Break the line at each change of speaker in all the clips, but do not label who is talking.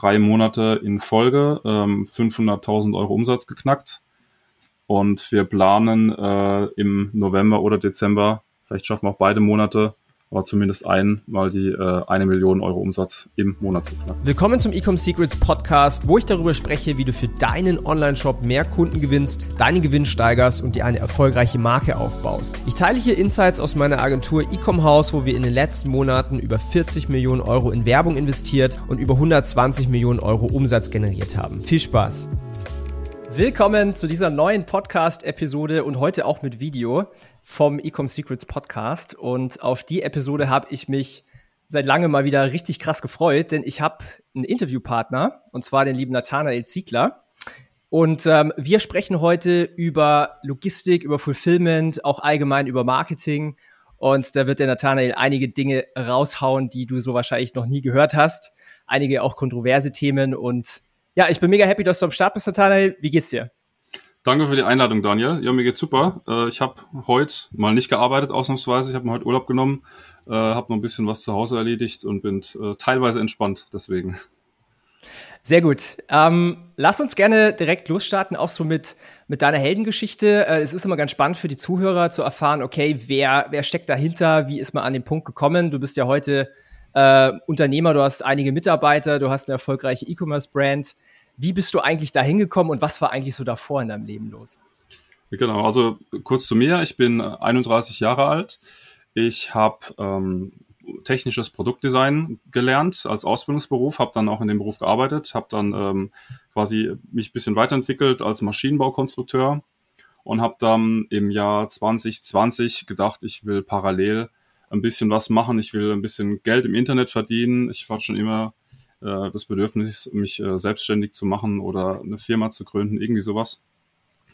drei Monate in Folge ähm, 500.000 Euro Umsatz geknackt. Und wir planen äh, im November oder Dezember, vielleicht schaffen wir auch beide Monate, aber zumindest einmal die äh, eine Million Euro Umsatz im Monat zu knacken.
Willkommen zum Ecom Secrets Podcast, wo ich darüber spreche, wie du für deinen Online-Shop mehr Kunden gewinnst, deinen Gewinn steigerst und dir eine erfolgreiche Marke aufbaust. Ich teile hier Insights aus meiner Agentur Ecom House, wo wir in den letzten Monaten über 40 Millionen Euro in Werbung investiert und über 120 Millionen Euro Umsatz generiert haben. Viel Spaß! Willkommen zu dieser neuen Podcast-Episode und heute auch mit Video vom Ecom Secrets Podcast. Und auf die Episode habe ich mich seit langem mal wieder richtig krass gefreut, denn ich habe einen Interviewpartner und zwar den lieben Nathanael Ziegler. Und ähm, wir sprechen heute über Logistik, über Fulfillment, auch allgemein über Marketing. Und da wird der Nathanael einige Dinge raushauen, die du so wahrscheinlich noch nie gehört hast. Einige auch kontroverse Themen und ja, ich bin mega happy, dass du am Start bist, Nathanael. Wie geht's dir?
Danke für die Einladung, Daniel. Ja, mir geht's super. Äh, ich habe heute mal nicht gearbeitet, ausnahmsweise. Ich habe mir heute Urlaub genommen, äh, habe noch ein bisschen was zu Hause erledigt und bin äh, teilweise entspannt deswegen.
Sehr gut. Ähm, lass uns gerne direkt losstarten, auch so mit, mit deiner Heldengeschichte. Äh, es ist immer ganz spannend für die Zuhörer zu erfahren, okay, wer, wer steckt dahinter, wie ist man an den Punkt gekommen? Du bist ja heute äh, Unternehmer, du hast einige Mitarbeiter, du hast eine erfolgreiche E-Commerce-Brand. Wie bist du eigentlich da hingekommen und was war eigentlich so davor in deinem Leben los?
Genau, also kurz zu mir. Ich bin 31 Jahre alt. Ich habe ähm, technisches Produktdesign gelernt als Ausbildungsberuf, habe dann auch in dem Beruf gearbeitet, habe dann ähm, quasi mich ein bisschen weiterentwickelt als Maschinenbaukonstrukteur und habe dann im Jahr 2020 gedacht, ich will parallel ein bisschen was machen. Ich will ein bisschen Geld im Internet verdienen. Ich war schon immer äh, das Bedürfnis, mich äh, selbstständig zu machen oder eine Firma zu gründen, irgendwie sowas.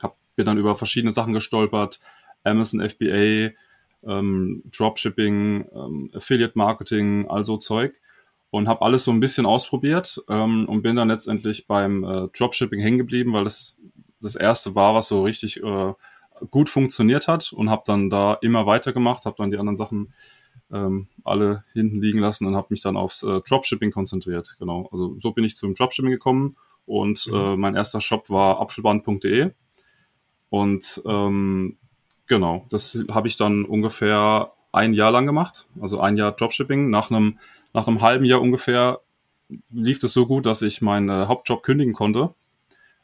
Hab, bin dann über verschiedene Sachen gestolpert. Amazon FBA, ähm, Dropshipping, ähm, Affiliate Marketing, also Zeug. Und habe alles so ein bisschen ausprobiert ähm, und bin dann letztendlich beim äh, Dropshipping hängen geblieben, weil das das erste war, was so richtig äh, gut funktioniert hat und habe dann da immer weitergemacht, habe dann die anderen Sachen ähm, alle hinten liegen lassen und habe mich dann aufs äh, Dropshipping konzentriert. Genau, also so bin ich zum Dropshipping gekommen und mhm. äh, mein erster Shop war apfelband.de und ähm, genau, das habe ich dann ungefähr ein Jahr lang gemacht, also ein Jahr Dropshipping. Nach einem nach einem halben Jahr ungefähr lief es so gut, dass ich meinen äh, Hauptjob kündigen konnte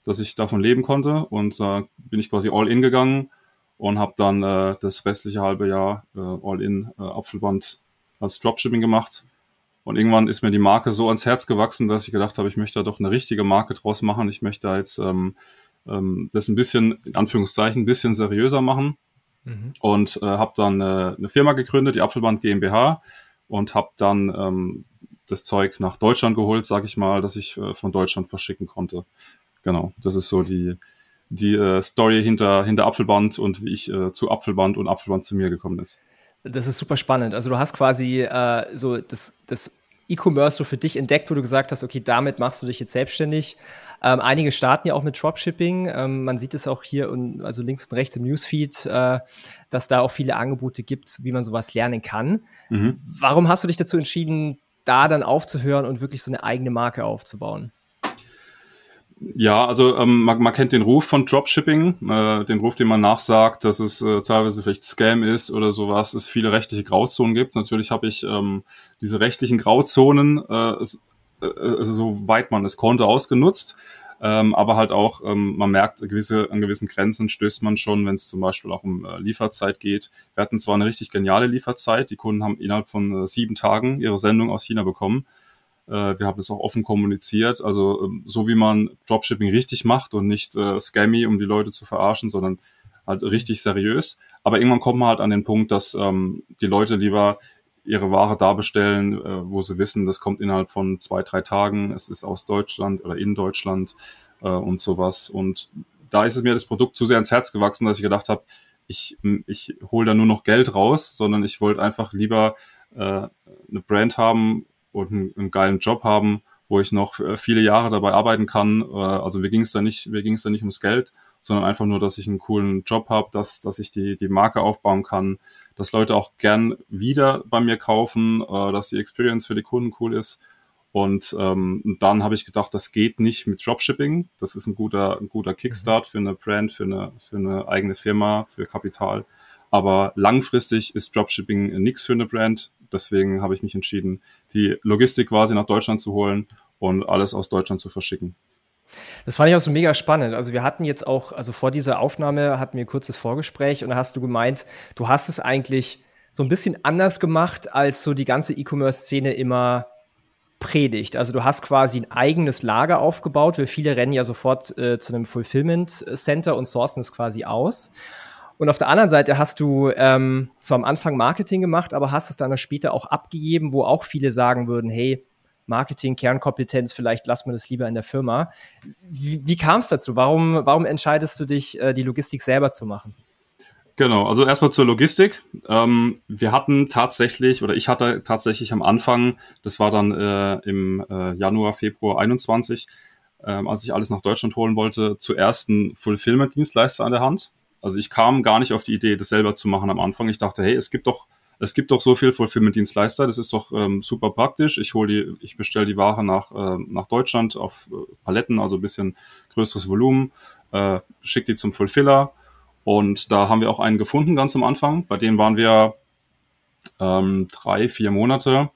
dass ich davon leben konnte und äh, bin ich quasi all in gegangen und habe dann äh, das restliche halbe Jahr äh, all in äh, Apfelband als Dropshipping gemacht. Und irgendwann ist mir die Marke so ans Herz gewachsen, dass ich gedacht habe, ich möchte da doch eine richtige Marke draus machen. Ich möchte da jetzt ähm, ähm, das ein bisschen, in Anführungszeichen, ein bisschen seriöser machen. Mhm. Und äh, habe dann äh, eine Firma gegründet, die Apfelband GmbH, und habe dann ähm, das Zeug nach Deutschland geholt, sage ich mal, dass ich äh, von Deutschland verschicken konnte. Genau, das ist so die, die äh, Story hinter, hinter Apfelband und wie ich äh, zu Apfelband und Apfelband zu mir gekommen ist.
Das ist super spannend. Also du hast quasi äh, so das, das E-Commerce so für dich entdeckt, wo du gesagt hast, okay, damit machst du dich jetzt selbstständig. Ähm, einige starten ja auch mit Dropshipping. Ähm, man sieht es auch hier und also links und rechts im Newsfeed, äh, dass da auch viele Angebote gibt, wie man sowas lernen kann. Mhm. Warum hast du dich dazu entschieden, da dann aufzuhören und wirklich so eine eigene Marke aufzubauen?
Ja, also ähm, man, man kennt den Ruf von Dropshipping, äh, den Ruf, den man nachsagt, dass es äh, teilweise vielleicht Scam ist oder sowas, es viele rechtliche Grauzonen gibt. Natürlich habe ich ähm, diese rechtlichen Grauzonen, äh, äh, also soweit man es konnte, ausgenutzt. Ähm, aber halt auch, ähm, man merkt, gewisse, an gewissen Grenzen stößt man schon, wenn es zum Beispiel auch um äh, Lieferzeit geht. Wir hatten zwar eine richtig geniale Lieferzeit, die Kunden haben innerhalb von äh, sieben Tagen ihre Sendung aus China bekommen. Äh, wir haben das auch offen kommuniziert. Also ähm, so wie man Dropshipping richtig macht und nicht äh, scammy, um die Leute zu verarschen, sondern halt richtig seriös. Aber irgendwann kommt man halt an den Punkt, dass ähm, die Leute lieber ihre Ware da bestellen, äh, wo sie wissen, das kommt innerhalb von zwei, drei Tagen, es ist aus Deutschland oder in Deutschland äh, und sowas. Und da ist es mir das Produkt zu sehr ans Herz gewachsen, dass ich gedacht habe, ich, ich hole da nur noch Geld raus, sondern ich wollte einfach lieber äh, eine Brand haben, und einen, einen geilen Job haben, wo ich noch äh, viele Jahre dabei arbeiten kann. Äh, also mir ging es da nicht, mir ging es da nicht ums Geld, sondern einfach nur, dass ich einen coolen Job habe, dass, dass ich die, die Marke aufbauen kann, dass Leute auch gern wieder bei mir kaufen, äh, dass die Experience für die Kunden cool ist. Und ähm, dann habe ich gedacht, das geht nicht mit Dropshipping. Das ist ein guter, ein guter Kickstart für eine Brand, für eine, für eine eigene Firma, für Kapital. Aber langfristig ist Dropshipping nichts für eine Brand. Deswegen habe ich mich entschieden, die Logistik quasi nach Deutschland zu holen und alles aus Deutschland zu verschicken.
Das fand ich auch so mega spannend. Also wir hatten jetzt auch, also vor dieser Aufnahme hatten wir ein kurzes Vorgespräch und da hast du gemeint, du hast es eigentlich so ein bisschen anders gemacht, als so die ganze E-Commerce-Szene immer predigt. Also du hast quasi ein eigenes Lager aufgebaut, weil viele rennen ja sofort äh, zu einem Fulfillment Center und sourcen es quasi aus. Und auf der anderen Seite hast du ähm, zwar am Anfang Marketing gemacht, aber hast es dann später auch abgegeben, wo auch viele sagen würden, hey, Marketing, Kernkompetenz, vielleicht lass man das lieber in der Firma. Wie, wie kam es dazu? Warum, warum entscheidest du dich, äh, die Logistik selber zu machen?
Genau, also erstmal zur Logistik. Ähm, wir hatten tatsächlich, oder ich hatte tatsächlich am Anfang, das war dann äh, im äh, Januar, Februar 21, ähm, als ich alles nach Deutschland holen wollte, zuerst einen Fulfillment-Dienstleister an der Hand. Also ich kam gar nicht auf die Idee, das selber zu machen am Anfang. Ich dachte, hey, es gibt doch, es gibt doch so viel Fulfillment-Dienstleister, das ist doch ähm, super praktisch. Ich hole die, ich bestelle die Ware nach, äh, nach Deutschland auf äh, Paletten, also ein bisschen größeres Volumen, äh, schicke die zum Fulfiller und da haben wir auch einen gefunden ganz am Anfang. Bei dem waren wir ähm, drei, vier Monate.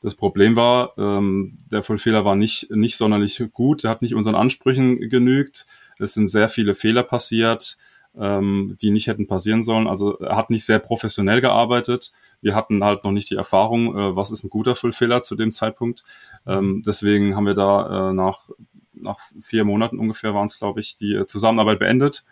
Das Problem war, ähm, der Fulfiller war nicht, nicht sonderlich gut. Er hat nicht unseren Ansprüchen genügt. Es sind sehr viele Fehler passiert, ähm, die nicht hätten passieren sollen. Also er hat nicht sehr professionell gearbeitet. Wir hatten halt noch nicht die Erfahrung, äh, was ist ein guter Fulfiller zu dem Zeitpunkt. Ähm, deswegen haben wir da äh, nach, nach vier Monaten ungefähr waren es, glaube ich, die Zusammenarbeit beendet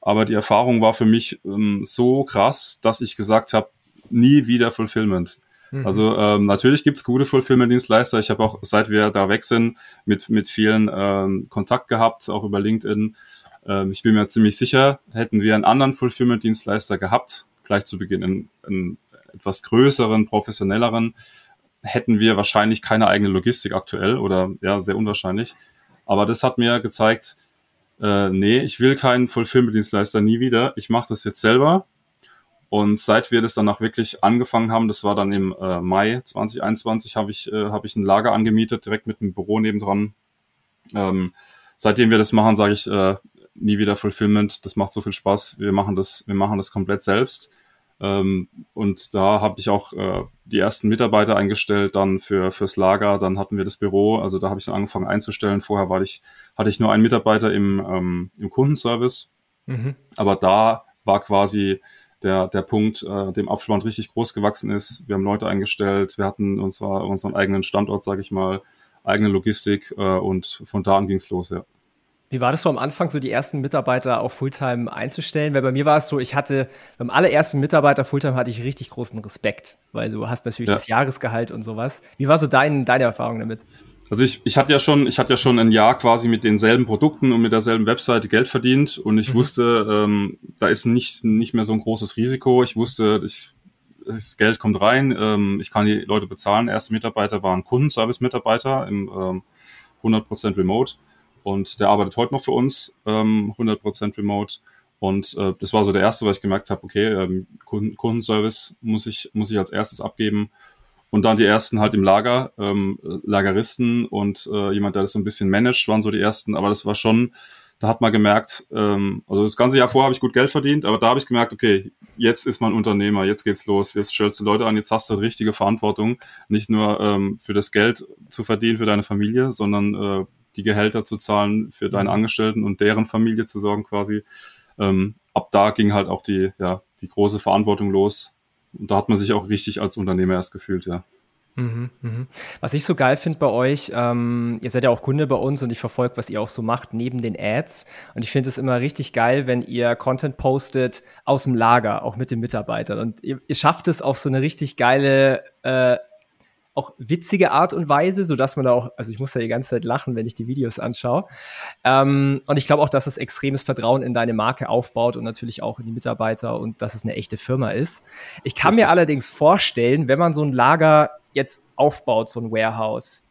aber die Erfahrung war für mich ähm, so krass, dass ich gesagt habe, nie wieder Fulfillment. Mhm. Also ähm, natürlich gibt's gute Fulfillment-Dienstleister. Ich habe auch, seit wir da weg sind, mit, mit vielen ähm, Kontakt gehabt, auch über LinkedIn. Ähm, ich bin mir ziemlich sicher, hätten wir einen anderen Fulfillment-Dienstleister gehabt, gleich zu Beginn einen, einen etwas größeren, professionelleren, hätten wir wahrscheinlich keine eigene Logistik aktuell oder ja, sehr unwahrscheinlich. Aber das hat mir gezeigt, äh, nee, ich will keinen Fulfillment-Dienstleister nie wieder. Ich mache das jetzt selber. Und seit wir das dann auch wirklich angefangen haben, das war dann im äh, Mai 2021, habe ich, äh, hab ich ein Lager angemietet, direkt mit einem Büro nebendran. Ähm, seitdem wir das machen, sage ich äh, nie wieder Fulfillment. Das macht so viel Spaß. Wir machen das, wir machen das komplett selbst. Ähm, und da habe ich auch äh, die ersten Mitarbeiter eingestellt, dann für fürs Lager, dann hatten wir das Büro, also da habe ich dann angefangen einzustellen. Vorher war ich, hatte ich nur einen Mitarbeiter im, ähm, im Kundenservice. Mhm. Aber da war quasi der, der Punkt, äh, dem Apfelband richtig groß gewachsen ist. Wir haben Leute eingestellt, wir hatten unser, unseren eigenen Standort, sage ich mal, eigene Logistik äh, und von da an ging's los, ja.
Wie war das so am Anfang, so die ersten Mitarbeiter auch Fulltime einzustellen? Weil bei mir war es so, ich hatte beim allerersten Mitarbeiter Fulltime hatte ich richtig großen Respekt, weil du hast natürlich ja. das Jahresgehalt und sowas. Wie war so dein, deine Erfahrung damit?
Also ich, ich hatte ja schon, ich hatte ja schon ein Jahr quasi mit denselben Produkten und mit derselben Webseite Geld verdient und ich mhm. wusste, ähm, da ist nicht, nicht mehr so ein großes Risiko. Ich wusste, ich, das Geld kommt rein, ähm, ich kann die Leute bezahlen. Erste Mitarbeiter waren Kundenservice-Mitarbeiter im ähm, 100% Remote und der arbeitet heute noch für uns, ähm, 100% remote. Und äh, das war so der erste, weil ich gemerkt habe, okay, ähm, Kunden, Kundenservice muss ich, muss ich als erstes abgeben. Und dann die ersten halt im Lager, ähm, Lageristen und äh, jemand, der das so ein bisschen managt, waren so die ersten. Aber das war schon, da hat man gemerkt, ähm, also das ganze Jahr vorher habe ich gut Geld verdient, aber da habe ich gemerkt, okay, jetzt ist man Unternehmer, jetzt geht's los, jetzt stellst du Leute an, jetzt hast du richtige Verantwortung, nicht nur ähm, für das Geld zu verdienen für deine Familie, sondern äh, die Gehälter zu zahlen für deine mhm. Angestellten und deren Familie zu sorgen quasi. Ähm, ab da ging halt auch die, ja, die große Verantwortung los. Und da hat man sich auch richtig als Unternehmer erst gefühlt, ja.
Mhm, mhm. Was ich so geil finde bei euch, ähm, ihr seid ja auch Kunde bei uns und ich verfolge, was ihr auch so macht neben den Ads. Und ich finde es immer richtig geil, wenn ihr Content postet aus dem Lager, auch mit den Mitarbeitern. Und ihr, ihr schafft es auf so eine richtig geile äh, auch witzige Art und Weise, sodass man da auch, also ich muss ja die ganze Zeit lachen, wenn ich die Videos anschaue. Ähm, und ich glaube auch, dass es extremes Vertrauen in deine Marke aufbaut und natürlich auch in die Mitarbeiter und dass es eine echte Firma ist. Ich kann mir allerdings vorstellen, wenn man so ein Lager jetzt aufbaut, so ein Warehouse,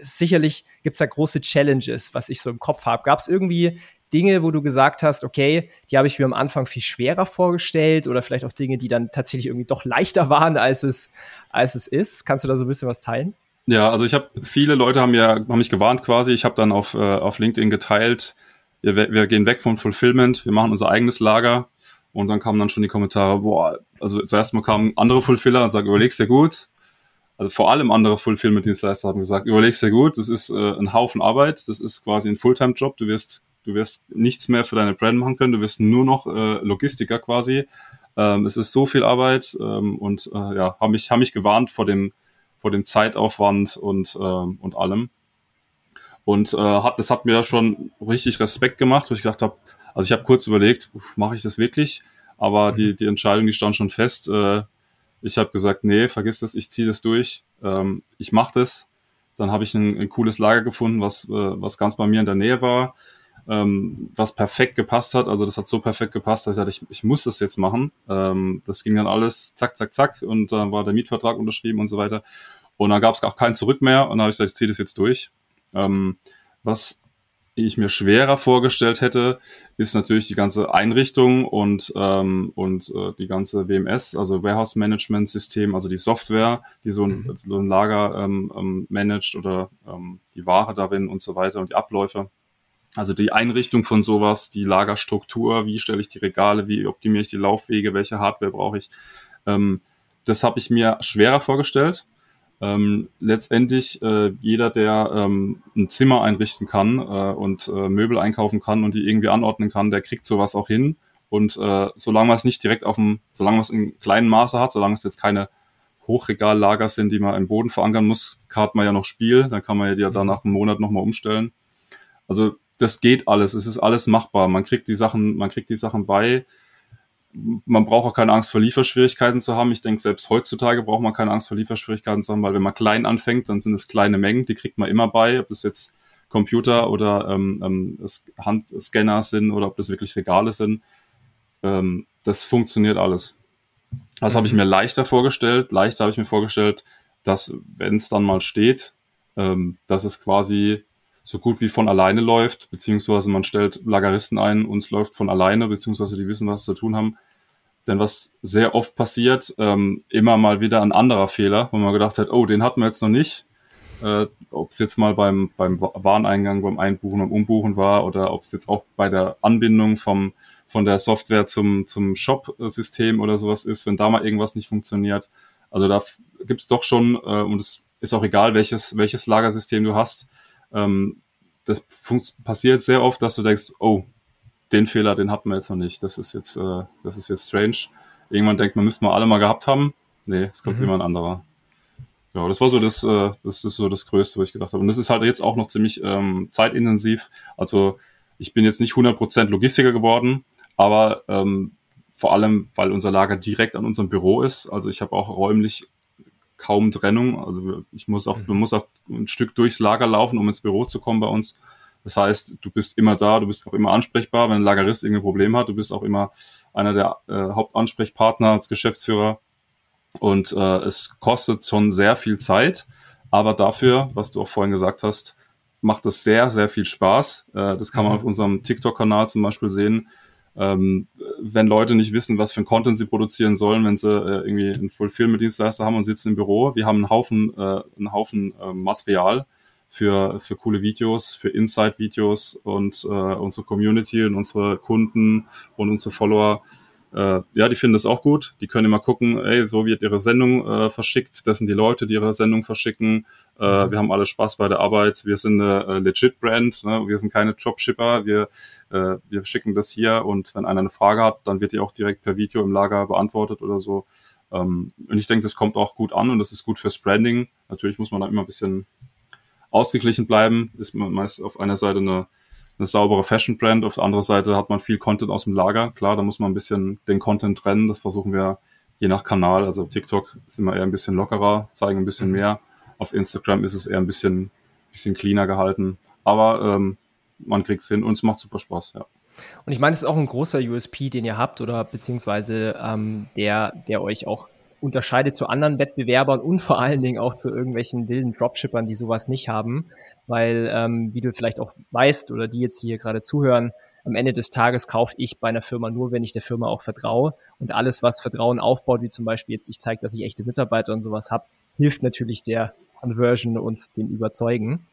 sicherlich gibt es da große Challenges, was ich so im Kopf habe. Gab es irgendwie Dinge, wo du gesagt hast, okay, die habe ich mir am Anfang viel schwerer vorgestellt oder vielleicht auch Dinge, die dann tatsächlich irgendwie doch leichter waren, als es, als es ist? Kannst du da so ein bisschen was teilen?
Ja, also ich habe viele Leute haben ja haben mich gewarnt quasi. Ich habe dann auf äh, auf LinkedIn geteilt, wir, wir gehen weg vom Fulfillment, wir machen unser eigenes Lager. Und dann kamen dann schon die Kommentare, boah, also zuerst mal kamen andere Fulfiller und sagen, überlegst dir gut. Also vor allem andere Fulfillment-Dienstleister haben gesagt, überlegst dir gut, das ist äh, ein Haufen Arbeit, das ist quasi ein Fulltime-Job, du wirst, du wirst nichts mehr für deine Brand machen können, du wirst nur noch äh, Logistiker quasi. Ähm, es ist so viel Arbeit ähm, und äh, ja, haben mich, haben mich gewarnt vor dem, vor dem Zeitaufwand und, ähm, und allem. Und äh, hat, das hat mir schon richtig Respekt gemacht, wo ich gedacht habe, also ich habe kurz überlegt, mache ich das wirklich? Aber mhm. die, die Entscheidung, die stand schon fest. Äh, ich habe gesagt, nee, vergiss das, ich ziehe das durch. Ähm, ich mache das. Dann habe ich ein, ein, cooles Lager gefunden, was, äh, was ganz bei mir in der Nähe war, ähm, was perfekt gepasst hat. Also das hat so perfekt gepasst, dass ich sagte, ich, ich muss das jetzt machen. Ähm, das ging dann alles zack, zack, zack und dann war der Mietvertrag unterschrieben und so weiter. Und dann gab es auch kein Zurück mehr und dann habe ich gesagt, ich ziehe das jetzt durch. Ähm, was ich mir schwerer vorgestellt hätte, ist natürlich die ganze Einrichtung und, ähm, und äh, die ganze WMS, also Warehouse Management System, also die Software, die so ein, mhm. so ein Lager ähm, ähm, managt oder ähm, die Ware darin und so weiter und die Abläufe. Also die Einrichtung von sowas, die Lagerstruktur, wie stelle ich die Regale, wie optimiere ich die Laufwege, welche Hardware brauche ich. Ähm, das habe ich mir schwerer vorgestellt ähm, letztendlich äh, jeder, der ähm, ein Zimmer einrichten kann äh, und äh, Möbel einkaufen kann und die irgendwie anordnen kann, der kriegt sowas auch hin. Und äh, solange man es nicht direkt auf dem, solange man es in kleinen Maße hat, solange es jetzt keine Hochregallager sind, die man im Boden verankern muss, hat man ja noch Spiel, dann kann man ja die ja dann nach einem Monat nochmal umstellen. Also das geht alles, es ist alles machbar. Man kriegt die Sachen, man kriegt die Sachen bei man braucht auch keine Angst vor Lieferschwierigkeiten zu haben. Ich denke, selbst heutzutage braucht man keine Angst vor Lieferschwierigkeiten zu haben, weil wenn man klein anfängt, dann sind es kleine Mengen, die kriegt man immer bei, ob das jetzt Computer oder ähm, ähm, Handscanner sind oder ob das wirklich Regale sind. Ähm, das funktioniert alles. Das habe ich mir leichter vorgestellt. Leichter habe ich mir vorgestellt, dass wenn es dann mal steht, ähm, dass es quasi so gut wie von alleine läuft, beziehungsweise man stellt Lageristen ein und es läuft von alleine, beziehungsweise die wissen, was sie zu tun haben. Denn was sehr oft passiert, ähm, immer mal wieder ein anderer Fehler, wo man gedacht hat, oh, den hatten wir jetzt noch nicht. Äh, ob es jetzt mal beim, beim Wareneingang, beim Einbuchen, beim Umbuchen war oder ob es jetzt auch bei der Anbindung vom, von der Software zum, zum Shop-System oder sowas ist, wenn da mal irgendwas nicht funktioniert. Also da gibt es doch schon, äh, und es ist auch egal, welches, welches Lagersystem du hast, ähm, das passiert sehr oft, dass du denkst, oh, den Fehler, den hatten wir jetzt noch nicht. Das ist jetzt, äh, das ist jetzt strange. Irgendwann denkt man, müssten wir alle mal gehabt haben. Nee, es kommt mhm. immer ein anderer. Ja, das war so das, äh, das ist so das Größte, was ich gedacht habe. Und das ist halt jetzt auch noch ziemlich ähm, zeitintensiv. Also ich bin jetzt nicht 100% Logistiker geworden, aber ähm, vor allem, weil unser Lager direkt an unserem Büro ist. Also ich habe auch räumlich kaum Trennung. Also ich muss auch, mhm. man muss auch ein Stück durchs Lager laufen, um ins Büro zu kommen bei uns. Das heißt, du bist immer da, du bist auch immer ansprechbar, wenn ein Lagerist irgendein Problem hat. Du bist auch immer einer der äh, Hauptansprechpartner als Geschäftsführer. Und äh, es kostet schon sehr viel Zeit, aber dafür, was du auch vorhin gesagt hast, macht es sehr, sehr viel Spaß. Äh, das kann man mhm. auf unserem TikTok-Kanal zum Beispiel sehen ähm, wenn Leute nicht wissen, was für ein Content sie produzieren sollen, wenn sie äh, irgendwie einen Fulfillment-Dienstleister haben und sitzen im Büro. Wir haben einen Haufen, äh, einen Haufen äh, Material für, für coole Videos, für Insight-Videos und äh, unsere Community und unsere Kunden und unsere Follower äh, ja, die finden das auch gut. Die können immer gucken, ey, so wird ihre Sendung äh, verschickt. Das sind die Leute, die ihre Sendung verschicken. Äh, mhm. wir haben alle Spaß bei der Arbeit. Wir sind eine äh, legit Brand. Ne? Wir sind keine Dropshipper. Wir, äh, wir schicken das hier und wenn einer eine Frage hat, dann wird die auch direkt per Video im Lager beantwortet oder so. Ähm, und ich denke, das kommt auch gut an und das ist gut fürs Branding. Natürlich muss man da immer ein bisschen ausgeglichen bleiben. Ist man meist auf einer Seite eine eine saubere Fashion-Brand. Auf der anderen Seite hat man viel Content aus dem Lager. Klar, da muss man ein bisschen den Content trennen. Das versuchen wir je nach Kanal. Also TikTok ist immer eher ein bisschen lockerer, zeigen ein bisschen mhm. mehr. Auf Instagram ist es eher ein bisschen, bisschen cleaner gehalten. Aber ähm, man kriegt es hin und es macht super Spaß, ja.
Und ich meine, es ist auch ein großer USP, den ihr habt oder beziehungsweise ähm, der, der euch auch unterscheidet zu anderen Wettbewerbern und vor allen Dingen auch zu irgendwelchen wilden Dropshippern, die sowas nicht haben. Weil, ähm, wie du vielleicht auch weißt oder die jetzt hier gerade zuhören, am Ende des Tages kaufe ich bei einer Firma nur, wenn ich der Firma auch vertraue. Und alles, was Vertrauen aufbaut, wie zum Beispiel jetzt ich zeige, dass ich echte Mitarbeiter und sowas habe, hilft natürlich der Conversion und dem Überzeugen.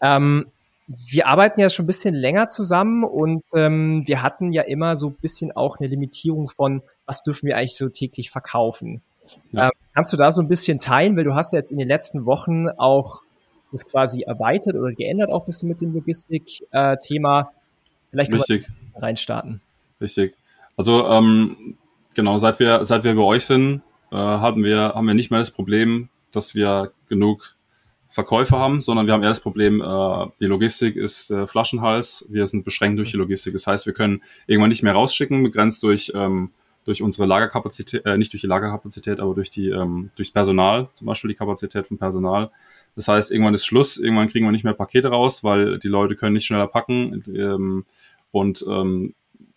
Ähm, wir arbeiten ja schon ein bisschen länger zusammen und ähm, wir hatten ja immer so ein bisschen auch eine Limitierung von, was dürfen wir eigentlich so täglich verkaufen. Ja. Ähm, kannst du da so ein bisschen teilen, weil du hast ja jetzt in den letzten Wochen auch das quasi erweitert oder geändert auch ein bisschen mit dem Logistik-Thema. Äh, Vielleicht Richtig. reinstarten.
Richtig. Also ähm, genau, seit wir, seit wir bei euch sind, äh, haben, wir, haben wir nicht mehr das Problem, dass wir genug Verkäufer haben, sondern wir haben eher das Problem, äh, die Logistik ist äh, Flaschenhals, wir sind beschränkt durch die Logistik. Das heißt, wir können irgendwann nicht mehr rausschicken, begrenzt durch, ähm, durch unsere Lagerkapazität, äh, nicht durch die Lagerkapazität, aber durch die ähm, durchs Personal, zum Beispiel die Kapazität vom Personal. Das heißt, irgendwann ist Schluss, irgendwann kriegen wir nicht mehr Pakete raus, weil die Leute können nicht schneller packen. Ähm, und ähm,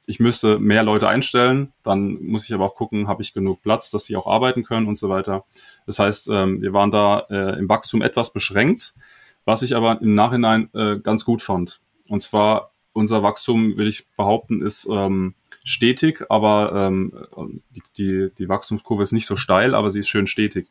ich müsste mehr Leute einstellen, dann muss ich aber auch gucken, habe ich genug Platz, dass sie auch arbeiten können und so weiter. Das heißt, ähm, wir waren da äh, im Wachstum etwas beschränkt, was ich aber im Nachhinein äh, ganz gut fand. Und zwar unser Wachstum, will ich behaupten, ist ähm, stetig, aber ähm, die, die, Wachstumskurve ist nicht so steil, aber sie ist schön stetig.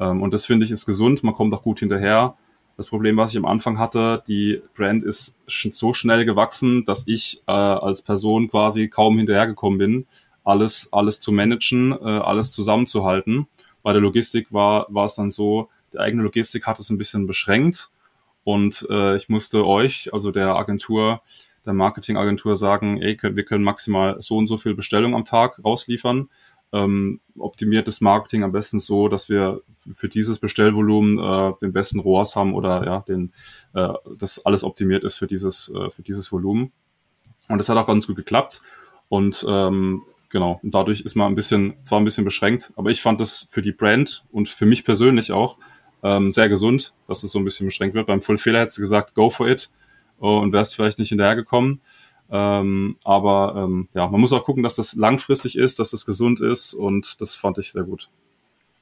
Ähm, und das finde ich ist gesund, man kommt auch gut hinterher. Das Problem, was ich am Anfang hatte, die Brand ist so schnell gewachsen, dass ich äh, als Person quasi kaum hinterhergekommen bin, alles, alles zu managen, äh, alles zusammenzuhalten. Bei der Logistik war, war es dann so, die eigene Logistik hat es ein bisschen beschränkt und äh, ich musste euch, also der Agentur, der Marketingagentur sagen, ey, wir können maximal so und so viel Bestellung am Tag rausliefern ähm, optimiert das Marketing am besten so, dass wir für dieses Bestellvolumen äh, den besten ROAS haben oder ja, den, äh, dass alles optimiert ist für dieses, äh, für dieses Volumen. Und das hat auch ganz gut geklappt. Und ähm, genau, und dadurch ist man ein bisschen, zwar ein bisschen beschränkt, aber ich fand das für die Brand und für mich persönlich auch ähm, sehr gesund, dass es so ein bisschen beschränkt wird. Beim Full Fehler hättest du gesagt, go for it und wärst vielleicht nicht hinterhergekommen. Ähm, aber ähm, ja, man muss auch gucken, dass das langfristig ist, dass das gesund ist und das fand ich sehr gut.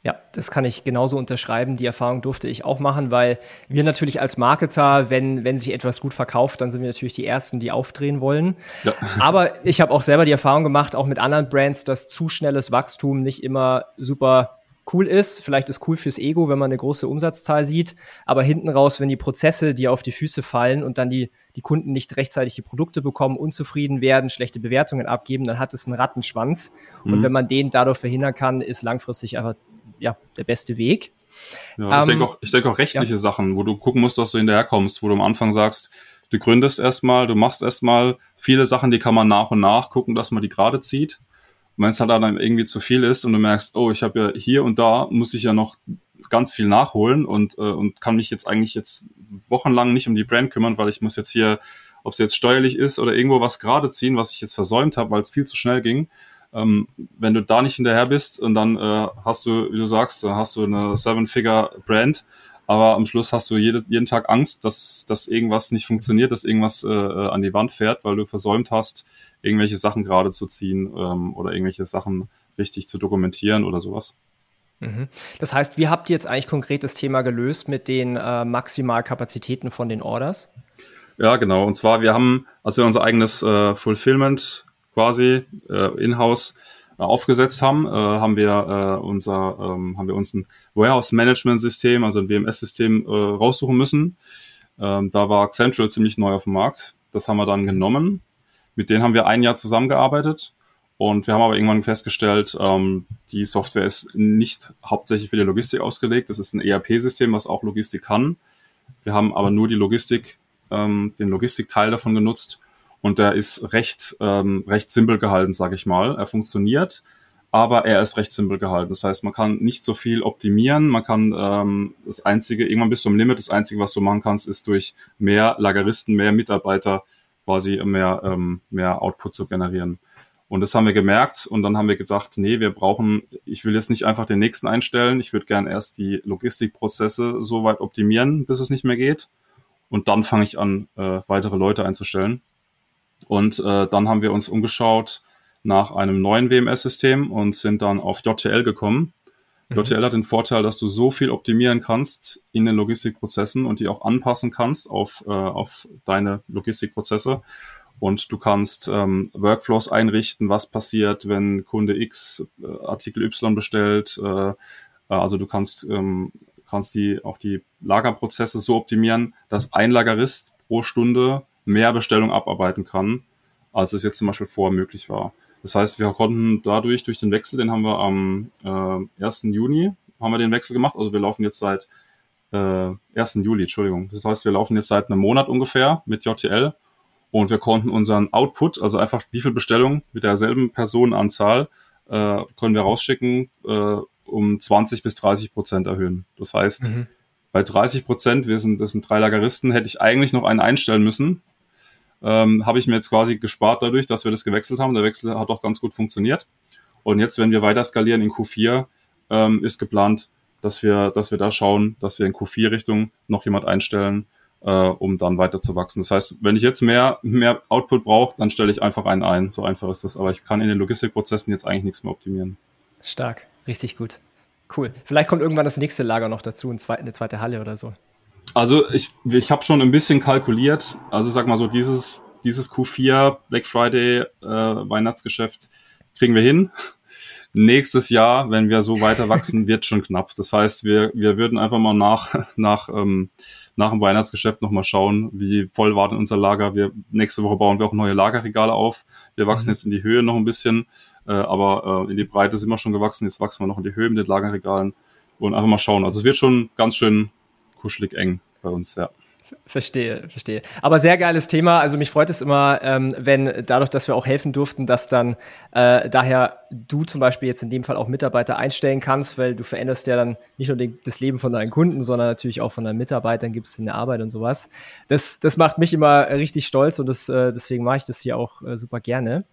Ja, das kann ich genauso unterschreiben. Die Erfahrung durfte ich auch machen, weil wir natürlich als Marketer, wenn, wenn sich etwas gut verkauft, dann sind wir natürlich die Ersten, die aufdrehen wollen. Ja. Aber ich habe auch selber die Erfahrung gemacht, auch mit anderen Brands, dass zu schnelles Wachstum nicht immer super cool ist. Vielleicht ist cool fürs Ego, wenn man eine große Umsatzzahl sieht. Aber hinten raus, wenn die Prozesse dir auf die Füße fallen und dann die, die Kunden nicht rechtzeitig die Produkte bekommen, unzufrieden werden, schlechte Bewertungen abgeben, dann hat es einen Rattenschwanz. Mhm. Und wenn man den dadurch verhindern kann, ist langfristig einfach ja, der beste Weg.
Ja, ich ähm, denke auch, ich denke auch rechtliche ja. Sachen, wo du gucken musst, dass du hinterherkommst, wo du am Anfang sagst, du gründest erstmal, du machst erstmal viele Sachen, die kann man nach und nach gucken, dass man die gerade zieht wenn es halt irgendwie zu viel ist und du merkst, oh, ich habe ja hier und da muss ich ja noch ganz viel nachholen und, äh, und kann mich jetzt eigentlich jetzt wochenlang nicht um die Brand kümmern, weil ich muss jetzt hier, ob es jetzt steuerlich ist oder irgendwo was gerade ziehen, was ich jetzt versäumt habe, weil es viel zu schnell ging. Ähm, wenn du da nicht hinterher bist und dann äh, hast du, wie du sagst, hast du eine Seven-Figure-Brand, aber am Schluss hast du jede, jeden Tag Angst, dass, dass irgendwas nicht funktioniert, dass irgendwas äh, äh an die Wand fährt, weil du versäumt hast, irgendwelche Sachen gerade zu ziehen ähm, oder irgendwelche Sachen richtig zu dokumentieren oder sowas.
Mhm. Das heißt, wie habt ihr jetzt eigentlich konkret das Thema gelöst mit den äh, Maximalkapazitäten von den Orders?
Ja, genau. Und zwar, wir haben, als wir unser eigenes äh, Fulfillment quasi äh, in-house aufgesetzt haben, äh, haben wir äh, unser, ähm, haben wir uns ein Warehouse Management System, also ein WMS-System äh, raussuchen müssen. Ähm, da war Central ziemlich neu auf dem Markt. Das haben wir dann genommen mit denen haben wir ein Jahr zusammengearbeitet und wir haben aber irgendwann festgestellt, ähm, die Software ist nicht hauptsächlich für die Logistik ausgelegt. Das ist ein ERP-System, was auch Logistik kann. Wir haben aber nur die Logistik, ähm, den Logistikteil davon genutzt und der ist recht, ähm, recht simpel gehalten, sage ich mal. Er funktioniert, aber er ist recht simpel gehalten. Das heißt, man kann nicht so viel optimieren. Man kann ähm, das einzige, irgendwann bist du am Limit. Das einzige, was du machen kannst, ist durch mehr Lageristen, mehr Mitarbeiter quasi mehr, ähm, mehr Output zu generieren. Und das haben wir gemerkt und dann haben wir gedacht, nee, wir brauchen, ich will jetzt nicht einfach den nächsten einstellen, ich würde gern erst die Logistikprozesse so weit optimieren, bis es nicht mehr geht. Und dann fange ich an, äh, weitere Leute einzustellen. Und äh, dann haben wir uns umgeschaut nach einem neuen WMS-System und sind dann auf JTL gekommen. Mhm. JTL hat den Vorteil, dass du so viel optimieren kannst in den Logistikprozessen und die auch anpassen kannst auf, äh, auf deine Logistikprozesse. Und du kannst ähm, Workflows einrichten, was passiert, wenn Kunde X äh, Artikel Y bestellt. Äh, also du kannst ähm, kannst die, auch die Lagerprozesse so optimieren, dass ein Lagerist pro Stunde mehr Bestellung abarbeiten kann, als es jetzt zum Beispiel vorher möglich war. Das heißt, wir konnten dadurch, durch den Wechsel, den haben wir am äh, 1. Juni, haben wir den Wechsel gemacht. Also wir laufen jetzt seit äh, 1. Juli, Entschuldigung. Das heißt, wir laufen jetzt seit einem Monat ungefähr mit JTL und wir konnten unseren Output, also einfach wie viel Bestellung mit derselben Personenanzahl, äh, können wir rausschicken, äh, um 20 bis 30 Prozent erhöhen. Das heißt, mhm. bei 30 Prozent, wir sind, das sind drei Lageristen, hätte ich eigentlich noch einen einstellen müssen. Ähm, Habe ich mir jetzt quasi gespart dadurch, dass wir das gewechselt haben. Der Wechsel hat auch ganz gut funktioniert. Und jetzt, wenn wir weiter skalieren in Q4, ähm, ist geplant, dass wir, dass wir da schauen, dass wir in Q4-Richtung noch jemand einstellen, äh, um dann weiter zu wachsen. Das heißt, wenn ich jetzt mehr, mehr Output brauche, dann stelle ich einfach einen ein. So einfach ist das. Aber ich kann in den Logistikprozessen jetzt eigentlich nichts mehr optimieren.
Stark, richtig gut. Cool. Vielleicht kommt irgendwann das nächste Lager noch dazu, eine zweite Halle oder so.
Also ich, ich habe schon ein bisschen kalkuliert. Also sag mal so, dieses, dieses Q4 Black Friday äh, Weihnachtsgeschäft kriegen wir hin. Nächstes Jahr, wenn wir so weiter wachsen, wird schon knapp. Das heißt, wir, wir würden einfach mal nach, nach, ähm, nach dem Weihnachtsgeschäft nochmal schauen, wie voll war denn unser Lager. Wir, nächste Woche bauen wir auch neue Lagerregale auf. Wir wachsen mhm. jetzt in die Höhe noch ein bisschen, äh, aber äh, in die Breite sind wir schon gewachsen. Jetzt wachsen wir noch in die Höhe mit den Lagerregalen und einfach mal schauen. Also es wird schon ganz schön kuschelig eng bei uns, ja.
Verstehe, verstehe. Aber sehr geiles Thema. Also mich freut es immer, ähm, wenn dadurch, dass wir auch helfen durften, dass dann äh, daher du zum Beispiel jetzt in dem Fall auch Mitarbeiter einstellen kannst, weil du veränderst ja dann nicht nur den, das Leben von deinen Kunden, sondern natürlich auch von deinen Mitarbeitern, gibst in der Arbeit und sowas. Das, das macht mich immer richtig stolz und das, äh, deswegen mache ich das hier auch äh, super gerne.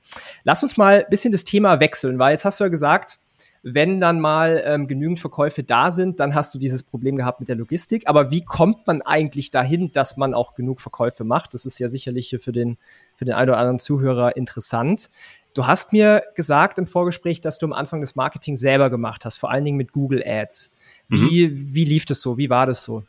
Lass uns mal ein bisschen das Thema wechseln, weil jetzt hast du ja gesagt, wenn dann mal ähm, genügend Verkäufe da sind, dann hast du dieses Problem gehabt mit der Logistik. Aber wie kommt man eigentlich dahin, dass man auch genug Verkäufe macht? Das ist ja sicherlich für den, für den einen oder anderen Zuhörer interessant. Du hast mir gesagt im Vorgespräch, dass du am Anfang das Marketing selber gemacht hast, vor allen Dingen mit Google Ads. Wie, mhm. wie lief das so? Wie war das so?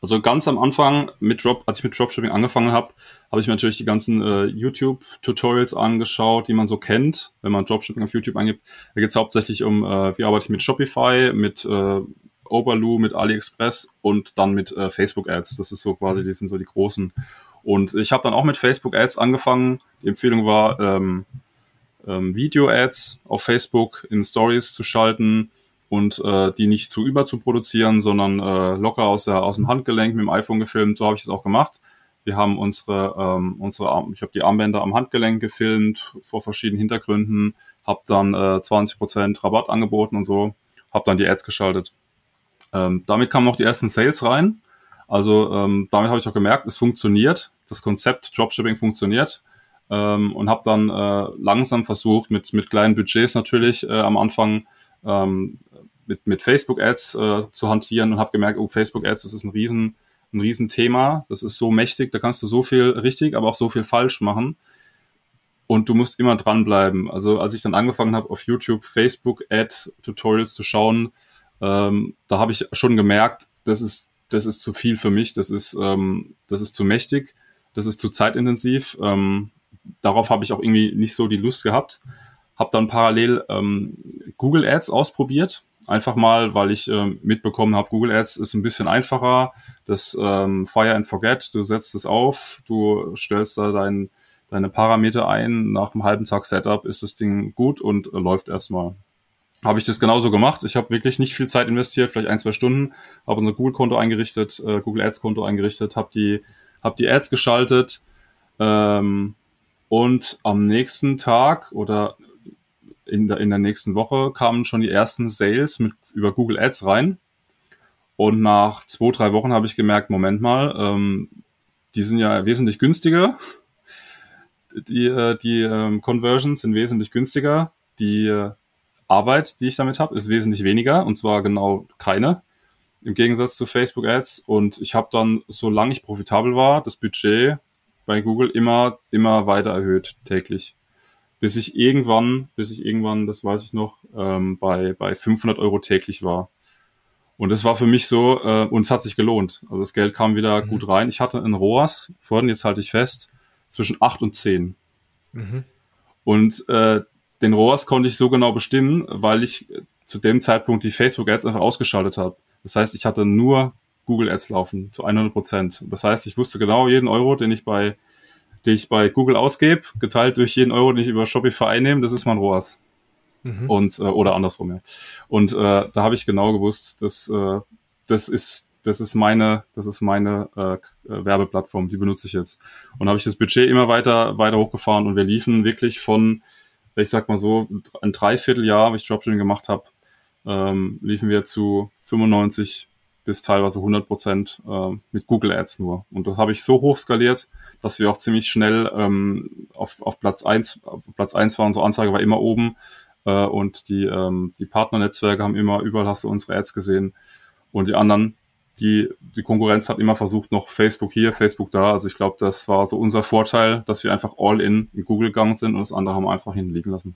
Also ganz am Anfang, mit Drop, als ich mit Dropshipping angefangen habe, habe ich mir natürlich die ganzen äh, YouTube-Tutorials angeschaut, die man so kennt, wenn man Dropshipping auf YouTube eingibt. Da geht es hauptsächlich um, äh, wie arbeite ich mit Shopify, mit äh, Oberloo, mit AliExpress und dann mit äh, Facebook Ads. Das ist so quasi, die sind so die großen. Und ich habe dann auch mit Facebook Ads angefangen. Die Empfehlung war, ähm, ähm, Video-Ads auf Facebook in Stories zu schalten und äh, die nicht zu überzuproduzieren, sondern äh, locker aus, der, aus dem Handgelenk mit dem iPhone gefilmt. So habe ich es auch gemacht. Wir haben unsere, ähm, unsere ich habe die Armbänder am Handgelenk gefilmt vor verschiedenen Hintergründen, habe dann äh, 20% Rabatt angeboten und so, habe dann die Ads geschaltet. Ähm, damit kamen auch die ersten Sales rein. Also ähm, damit habe ich auch gemerkt, es funktioniert. Das Konzept Dropshipping funktioniert. Ähm, und habe dann äh, langsam versucht, mit, mit kleinen Budgets natürlich äh, am Anfang ähm, mit, mit Facebook-Ads äh, zu hantieren und habe gemerkt, oh, Facebook-Ads, das ist ein riesen, ein riesen Thema, das ist so mächtig, da kannst du so viel richtig, aber auch so viel falsch machen. Und du musst immer dranbleiben. Also als ich dann angefangen habe, auf YouTube Facebook-Ad-Tutorials zu schauen, ähm, da habe ich schon gemerkt, das ist, das ist zu viel für mich, das ist, ähm, das ist zu mächtig, das ist zu zeitintensiv. Ähm, darauf habe ich auch irgendwie nicht so die Lust gehabt. Habe dann parallel ähm, Google Ads ausprobiert. Einfach mal, weil ich ähm, mitbekommen habe, Google Ads ist ein bisschen einfacher. Das ähm, Fire and Forget, du setzt es auf, du stellst da dein, deine Parameter ein. Nach einem halben Tag Setup ist das Ding gut und äh, läuft erstmal. Habe ich das genauso gemacht. Ich habe wirklich nicht viel Zeit investiert, vielleicht ein, zwei Stunden, habe unser Google-Konto eingerichtet, äh, Google Ads-Konto eingerichtet, habe die, hab die Ads geschaltet ähm, und am nächsten Tag oder in der, in der nächsten Woche kamen schon die ersten Sales mit über Google Ads rein. Und nach zwei, drei Wochen habe ich gemerkt, Moment mal, ähm, die sind ja wesentlich günstiger. Die, äh, die ähm, Conversions sind wesentlich günstiger. Die äh, Arbeit, die ich damit habe, ist wesentlich weniger und zwar genau keine. Im Gegensatz zu Facebook Ads. Und ich habe dann, solange ich profitabel war, das Budget bei Google immer, immer weiter erhöht täglich bis ich irgendwann, bis ich irgendwann, das weiß ich noch, ähm, bei, bei 500 Euro täglich war. Und das war für mich so, äh, und es hat sich gelohnt. Also das Geld kam wieder mhm. gut rein. Ich hatte ein ROAS, vorhin jetzt halte ich fest, zwischen 8 und 10. Mhm. Und äh, den ROAS konnte ich so genau bestimmen, weil ich zu dem Zeitpunkt die Facebook-Ads einfach ausgeschaltet habe. Das heißt, ich hatte nur Google Ads laufen zu 100 Prozent. Das heißt, ich wusste genau jeden Euro, den ich bei, den ich bei Google ausgebe, geteilt durch jeden Euro, den ich über Shopify einnehme, das ist mein ROAS. Mhm. Und, äh, oder andersrum, ja. Und äh, da habe ich genau gewusst, dass äh, das ist, das ist meine, das ist meine äh, Werbeplattform, die benutze ich jetzt. Und habe ich das Budget immer weiter, weiter hochgefahren und wir liefen wirklich von, ich sag mal so, ein Dreivierteljahr, wo ich Dropshipping gemacht habe, ähm, liefen wir zu 95 bis teilweise 100 Prozent äh, mit Google Ads nur. Und das habe ich so hoch skaliert, dass wir auch ziemlich schnell ähm, auf, auf Platz eins auf Platz eins waren, unsere Anzeige war immer oben äh, und die, ähm, die Partnernetzwerke haben immer, überall hast du unsere Ads gesehen. Und die anderen, die, die Konkurrenz hat immer versucht, noch Facebook hier, Facebook da. Also ich glaube, das war so unser Vorteil, dass wir einfach all in in Google gegangen sind und das andere haben wir einfach hinliegen lassen.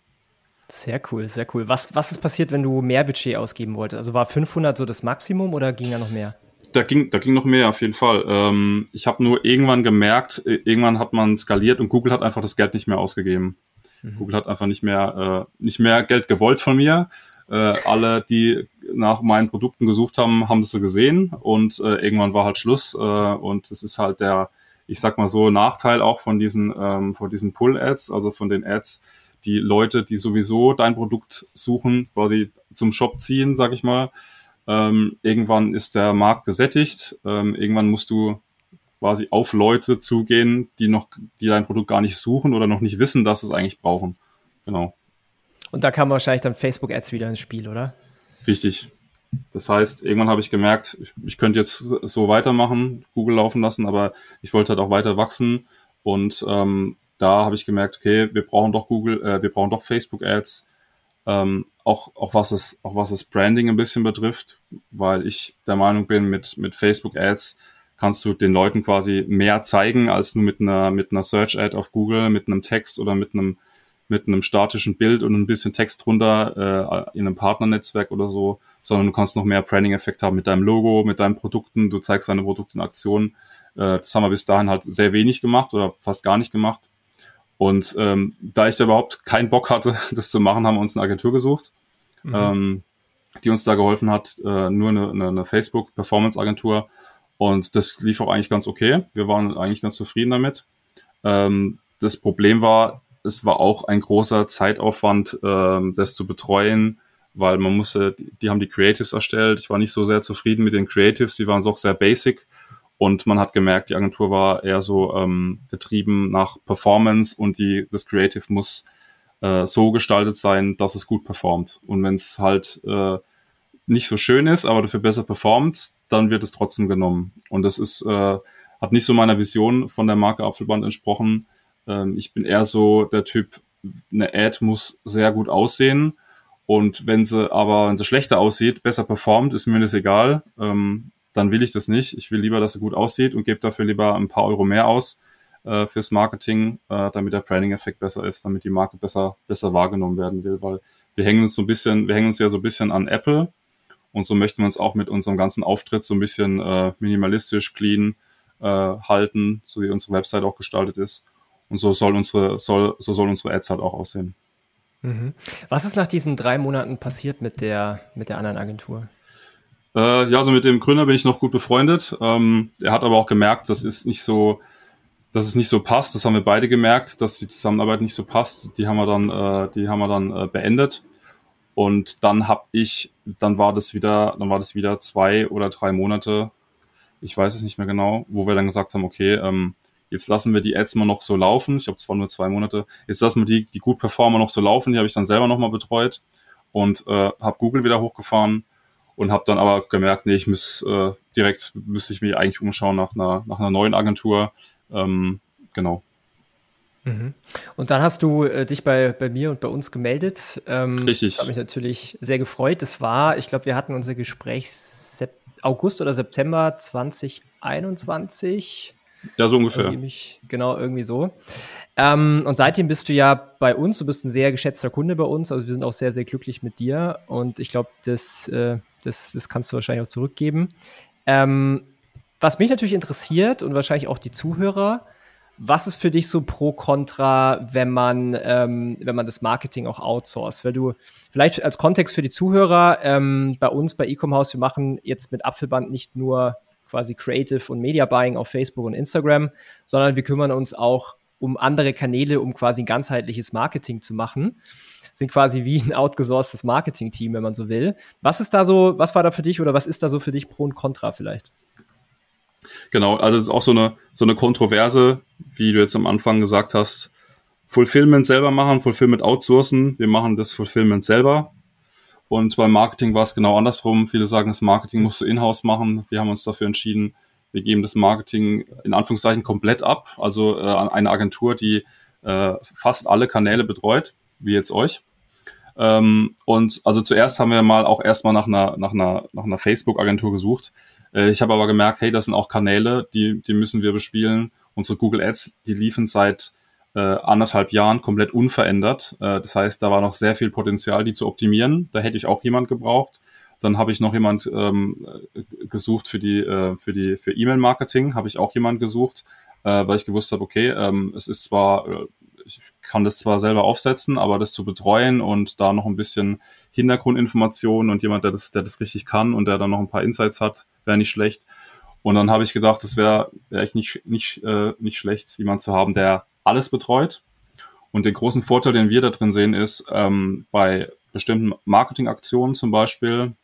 Sehr cool, sehr cool. Was, was ist passiert, wenn du mehr Budget ausgeben wolltest? Also war 500 so das Maximum oder ging da noch mehr?
Da ging, da ging noch mehr, auf jeden Fall. Ähm, ich habe nur irgendwann gemerkt, irgendwann hat man skaliert und Google hat einfach das Geld nicht mehr ausgegeben. Mhm. Google hat einfach nicht mehr, äh, nicht mehr Geld gewollt von mir. Äh, alle, die nach meinen Produkten gesucht haben, haben sie gesehen und äh, irgendwann war halt Schluss. Äh, und das ist halt der, ich sag mal so, Nachteil auch von diesen, ähm, von diesen Pull-Ads, also von den Ads, die Leute, die sowieso dein Produkt suchen, quasi zum Shop ziehen, sag ich mal. Ähm, irgendwann ist der Markt gesättigt. Ähm, irgendwann musst du quasi auf Leute zugehen, die noch, die dein Produkt gar nicht suchen oder noch nicht wissen, dass sie es eigentlich brauchen. Genau.
Und da kam wahrscheinlich dann Facebook Ads wieder ins Spiel, oder?
Richtig. Das heißt, irgendwann habe ich gemerkt, ich, ich könnte jetzt so weitermachen, Google laufen lassen, aber ich wollte halt auch weiter wachsen und ähm, da habe ich gemerkt, okay, wir brauchen doch Google, äh, wir brauchen doch Facebook Ads, ähm, auch, auch was es, auch was das Branding ein bisschen betrifft, weil ich der Meinung bin, mit, mit Facebook Ads kannst du den Leuten quasi mehr zeigen als nur mit einer, mit einer Search Ad auf Google, mit einem Text oder mit einem, mit einem statischen Bild und ein bisschen Text drunter äh, in einem Partnernetzwerk oder so, sondern du kannst noch mehr Branding-Effekt haben mit deinem Logo, mit deinen Produkten, du zeigst deine Produkte in Aktion. Äh, das haben wir bis dahin halt sehr wenig gemacht oder fast gar nicht gemacht. Und ähm, da ich da überhaupt keinen Bock hatte, das zu machen, haben wir uns eine Agentur gesucht, mhm. ähm, die uns da geholfen hat, äh, nur eine, eine, eine Facebook-Performance-Agentur, und das lief auch eigentlich ganz okay. Wir waren eigentlich ganz zufrieden damit. Ähm, das Problem war, es war auch ein großer Zeitaufwand, ähm, das zu betreuen, weil man musste, die haben die Creatives erstellt. Ich war nicht so sehr zufrieden mit den Creatives, die waren so sehr basic. Und man hat gemerkt, die Agentur war eher so ähm, getrieben nach Performance und die, das Creative muss äh, so gestaltet sein, dass es gut performt. Und wenn es halt äh, nicht so schön ist, aber dafür besser performt, dann wird es trotzdem genommen. Und das ist, äh, hat nicht so meiner Vision von der Marke Apfelband entsprochen. Ähm, ich bin eher so der Typ, eine Ad muss sehr gut aussehen. Und wenn sie aber, wenn sie schlechter aussieht, besser performt, ist mir das egal. Ähm, dann will ich das nicht. Ich will lieber, dass sie gut aussieht und gebe dafür lieber ein paar Euro mehr aus äh, fürs Marketing, äh, damit der Branding-Effekt besser ist, damit die Marke besser, besser wahrgenommen werden will, weil wir hängen uns so ein bisschen, wir hängen uns ja so ein bisschen an Apple und so möchten wir uns auch mit unserem ganzen Auftritt so ein bisschen äh, minimalistisch, clean äh, halten, so wie unsere Website auch gestaltet ist. Und so soll unsere, soll, so soll unsere Ads halt auch aussehen.
Mhm. Was ist nach diesen drei Monaten passiert mit der, mit der anderen Agentur?
Äh, ja, also mit dem Gründer bin ich noch gut befreundet. Ähm, er hat aber auch gemerkt, das ist nicht so, dass es nicht so passt. Das haben wir beide gemerkt, dass die Zusammenarbeit nicht so passt. Die haben wir dann, äh, die haben wir dann äh, beendet. Und dann habe ich, dann war das wieder, dann war das wieder zwei oder drei Monate, ich weiß es nicht mehr genau, wo wir dann gesagt haben, okay, ähm, jetzt lassen wir die Ads mal noch so laufen. Ich habe zwar nur zwei Monate, jetzt lassen wir die, die gut performer noch so laufen. Die habe ich dann selber nochmal betreut und äh, habe Google wieder hochgefahren und habe dann aber gemerkt, nee, ich muss äh, direkt müsste ich mich eigentlich umschauen nach einer nach einer neuen Agentur. Ähm, genau.
Mhm. Und dann hast du äh, dich bei, bei mir und bei uns gemeldet.
Ähm, Richtig.
Das hat mich natürlich sehr gefreut. Das war, ich glaube, wir hatten unser Gespräch August oder September 2021.
Ja, so ungefähr.
Mich, genau, irgendwie so. Ähm, und seitdem bist du ja bei uns, du bist ein sehr geschätzter Kunde bei uns, also wir sind auch sehr, sehr glücklich mit dir und ich glaube, das, äh, das, das kannst du wahrscheinlich auch zurückgeben. Ähm, was mich natürlich interessiert und wahrscheinlich auch die Zuhörer, was ist für dich so pro Contra, wenn man, ähm, wenn man das Marketing auch outsourced? Weil du vielleicht als Kontext für die Zuhörer, ähm, bei uns bei Ecom House, wir machen jetzt mit Apfelband nicht nur quasi Creative und Media Buying auf Facebook und Instagram, sondern wir kümmern uns auch um andere Kanäle, um quasi ein ganzheitliches Marketing zu machen. Sind quasi wie ein outgesourcedes Marketing-Team, wenn man so will. Was ist da so, was war da für dich oder was ist da so für dich Pro und Contra vielleicht?
Genau, also es ist auch so eine, so eine Kontroverse, wie du jetzt am Anfang gesagt hast. Fulfillment selber machen, Fulfillment outsourcen. Wir machen das Fulfillment selber. Und beim Marketing war es genau andersrum. Viele sagen, das Marketing musst du in-house machen. Wir haben uns dafür entschieden, wir geben das Marketing in Anführungszeichen komplett ab. Also äh, eine Agentur, die äh, fast alle Kanäle betreut, wie jetzt euch. Ähm, und also zuerst haben wir mal auch erstmal nach einer, nach einer, nach einer Facebook-Agentur gesucht, äh, ich habe aber gemerkt, hey, das sind auch Kanäle, die, die müssen wir bespielen. Unsere Google Ads, die liefen seit äh, anderthalb Jahren komplett unverändert. Äh, das heißt, da war noch sehr viel Potenzial, die zu optimieren. Da hätte ich auch jemand gebraucht. Dann habe ich noch jemand ähm, gesucht für die äh, für die für E-Mail-Marketing. Habe ich auch jemand gesucht, äh, weil ich gewusst habe, okay, ähm, es ist zwar äh, ich kann das zwar selber aufsetzen, aber das zu betreuen und da noch ein bisschen Hintergrundinformationen und jemand, der das, der das richtig kann und der dann noch ein paar Insights hat, wäre nicht schlecht. Und dann habe ich gedacht, das wäre wär echt nicht, nicht, äh, nicht schlecht, jemand zu haben, der alles betreut. Und den großen Vorteil, den wir da drin sehen, ist, ähm, bei bestimmten Marketingaktionen zum Beispiel,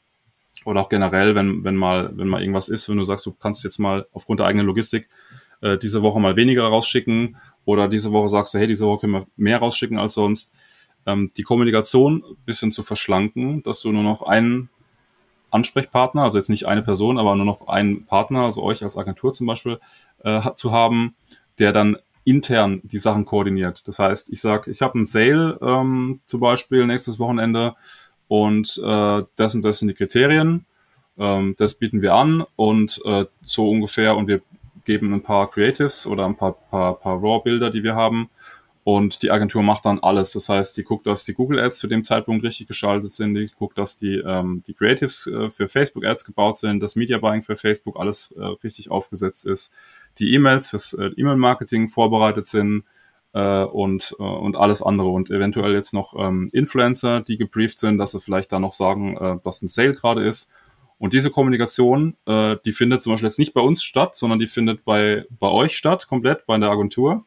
oder auch generell, wenn, wenn mal, wenn mal irgendwas ist, wenn du sagst, du kannst jetzt mal aufgrund der eigenen Logistik äh, diese Woche mal weniger rausschicken oder diese Woche sagst du, hey, diese Woche können wir mehr rausschicken als sonst, ähm, die Kommunikation bisschen zu verschlanken, dass du nur noch einen Ansprechpartner, also jetzt nicht eine Person, aber nur noch einen Partner, also euch als Agentur zum Beispiel, äh, zu haben, der dann intern die Sachen koordiniert. Das heißt, ich sage, ich habe einen Sale ähm, zum Beispiel nächstes Wochenende und äh, das und das sind die Kriterien, ähm, das bieten wir an und äh, so ungefähr und wir geben ein paar Creatives oder ein paar, paar, paar RAW-Bilder, die wir haben. Und die Agentur macht dann alles. Das heißt, die guckt, dass die Google Ads zu dem Zeitpunkt richtig geschaltet sind. Die guckt, dass die, ähm, die Creatives äh, für Facebook Ads gebaut sind, das Media Buying für Facebook alles äh, richtig aufgesetzt ist, die E-Mails fürs äh, E-Mail-Marketing vorbereitet sind äh, und, äh, und alles andere. Und eventuell jetzt noch ähm, Influencer, die gebrieft sind, dass sie vielleicht da noch sagen, äh, was ein Sale gerade ist und diese Kommunikation, äh, die findet zum Beispiel jetzt nicht bei uns statt, sondern die findet bei, bei euch statt, komplett bei der Agentur.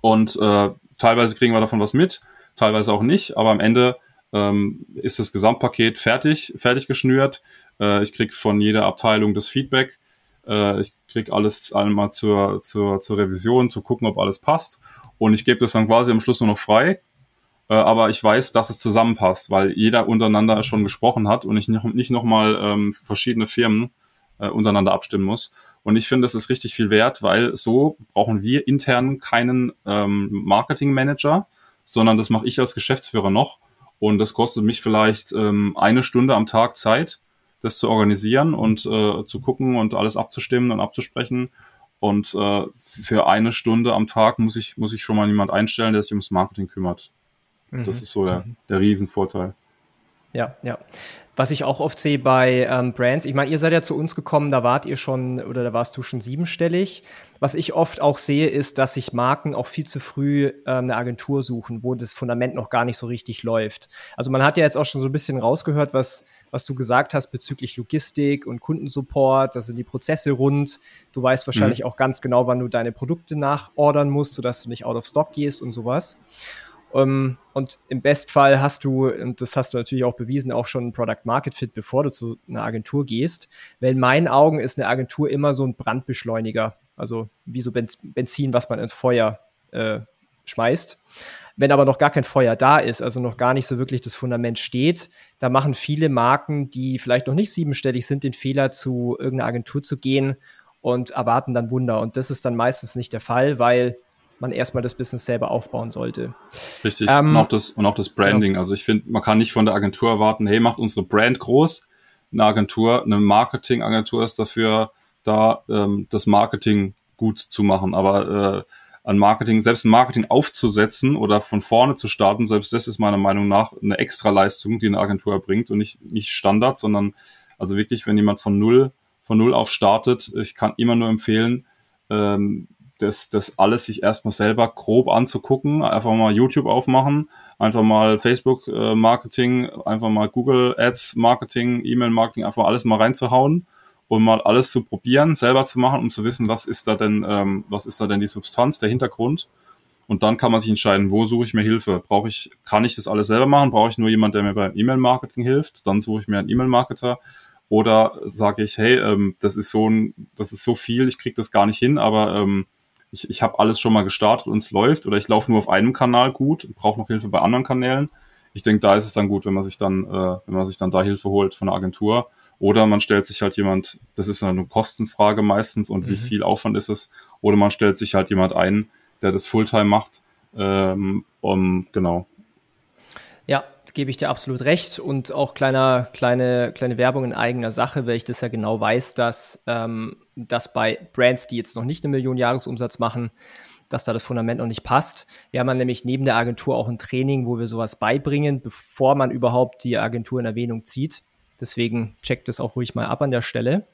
Und äh, teilweise kriegen wir davon was mit, teilweise auch nicht, aber am Ende ähm, ist das Gesamtpaket fertig, fertig geschnürt. Äh, ich krieg von jeder Abteilung das Feedback. Äh, ich krieg alles einmal zur, zur, zur Revision, zu gucken, ob alles passt. Und ich gebe das dann quasi am Schluss nur noch frei äh, aber ich weiß, dass es zusammenpasst, weil jeder untereinander schon gesprochen hat und ich nicht, nicht nochmal ähm, verschiedene Firmen äh, untereinander abstimmen muss. Und ich finde, das ist richtig viel wert, weil so brauchen wir intern keinen ähm, Marketing-Manager, sondern das mache ich als Geschäftsführer noch. Und das kostet mich vielleicht ähm, eine Stunde am Tag Zeit, das zu organisieren und äh, zu gucken und alles abzustimmen und abzusprechen. Und äh, für eine Stunde am Tag muss ich, muss ich schon mal jemand einstellen, der sich ums Marketing kümmert. Mhm. Das ist so der, der Riesenvorteil.
Ja, ja. Was ich auch oft sehe bei ähm, Brands, ich meine, ihr seid ja zu uns gekommen, da wart ihr schon oder da warst du schon siebenstellig. Was ich oft auch sehe, ist, dass sich Marken auch viel zu früh ähm, eine Agentur suchen, wo das Fundament noch gar nicht so richtig läuft. Also man hat ja jetzt auch schon so ein bisschen rausgehört, was, was du gesagt hast bezüglich Logistik und Kundensupport, da sind die Prozesse rund. Du weißt wahrscheinlich mhm. auch ganz genau, wann du deine Produkte nachordern musst, sodass du nicht out of stock gehst und sowas. Um, ähm, und im Bestfall hast du, und das hast du natürlich auch bewiesen, auch schon ein Product Market Fit, bevor du zu einer Agentur gehst. Weil in meinen Augen ist eine Agentur immer so ein Brandbeschleuniger. Also wie so Benzin, was man ins Feuer äh, schmeißt. Wenn aber noch gar kein Feuer da ist, also noch gar nicht so wirklich das Fundament steht, da machen viele Marken, die vielleicht noch nicht siebenstellig sind, den Fehler, zu irgendeiner Agentur zu gehen und erwarten dann Wunder. Und das ist dann meistens nicht der Fall, weil man erstmal das Business selber aufbauen sollte.
Richtig, ähm, und, auch das, und auch das Branding. Genau. Also ich finde, man kann nicht von der Agentur erwarten, hey, macht unsere Brand groß. Eine Agentur, eine Marketingagentur ist dafür da, ähm, das Marketing gut zu machen. Aber äh, an Marketing, selbst ein Marketing aufzusetzen oder von vorne zu starten, selbst das ist meiner Meinung nach eine Extraleistung, die eine Agentur erbringt und nicht, nicht Standard, sondern also wirklich, wenn jemand von null, von null auf startet, ich kann immer nur empfehlen, ähm, das, das alles sich erstmal selber grob anzugucken, einfach mal YouTube aufmachen, einfach mal Facebook äh, Marketing, einfach mal Google Ads Marketing, E-Mail Marketing, einfach alles mal reinzuhauen und mal alles zu probieren, selber zu machen, um zu wissen, was ist da denn, ähm, was ist da denn die Substanz, der Hintergrund. Und dann kann man sich entscheiden, wo suche ich mir Hilfe? Brauche ich, kann ich das alles selber machen? Brauche ich nur jemand, der mir beim E-Mail-Marketing hilft? Dann suche ich mir einen E-Mail-Marketer. Oder sage ich, hey, ähm, das ist so ein, das ist so viel, ich kriege das gar nicht hin, aber ähm, ich, ich habe alles schon mal gestartet und es läuft oder ich laufe nur auf einem Kanal gut, brauche noch Hilfe bei anderen Kanälen. Ich denke, da ist es dann gut, wenn man sich dann, äh, wenn man sich dann da Hilfe holt von der Agentur. Oder man stellt sich halt jemand, das ist eine Kostenfrage meistens und mhm. wie viel Aufwand ist es. Oder man stellt sich halt jemand ein, der das Fulltime macht. Ähm, um, genau.
Ja, gebe ich dir absolut recht. Und auch kleiner, kleine, kleine Werbung in eigener Sache, weil ich das ja genau weiß, dass, ähm, dass bei Brands, die jetzt noch nicht eine Million Jahresumsatz machen, dass da das Fundament noch nicht passt. Wir haben nämlich neben der Agentur auch ein Training, wo wir sowas beibringen, bevor man überhaupt die Agentur in Erwähnung zieht. Deswegen checkt es auch ruhig mal ab an der Stelle.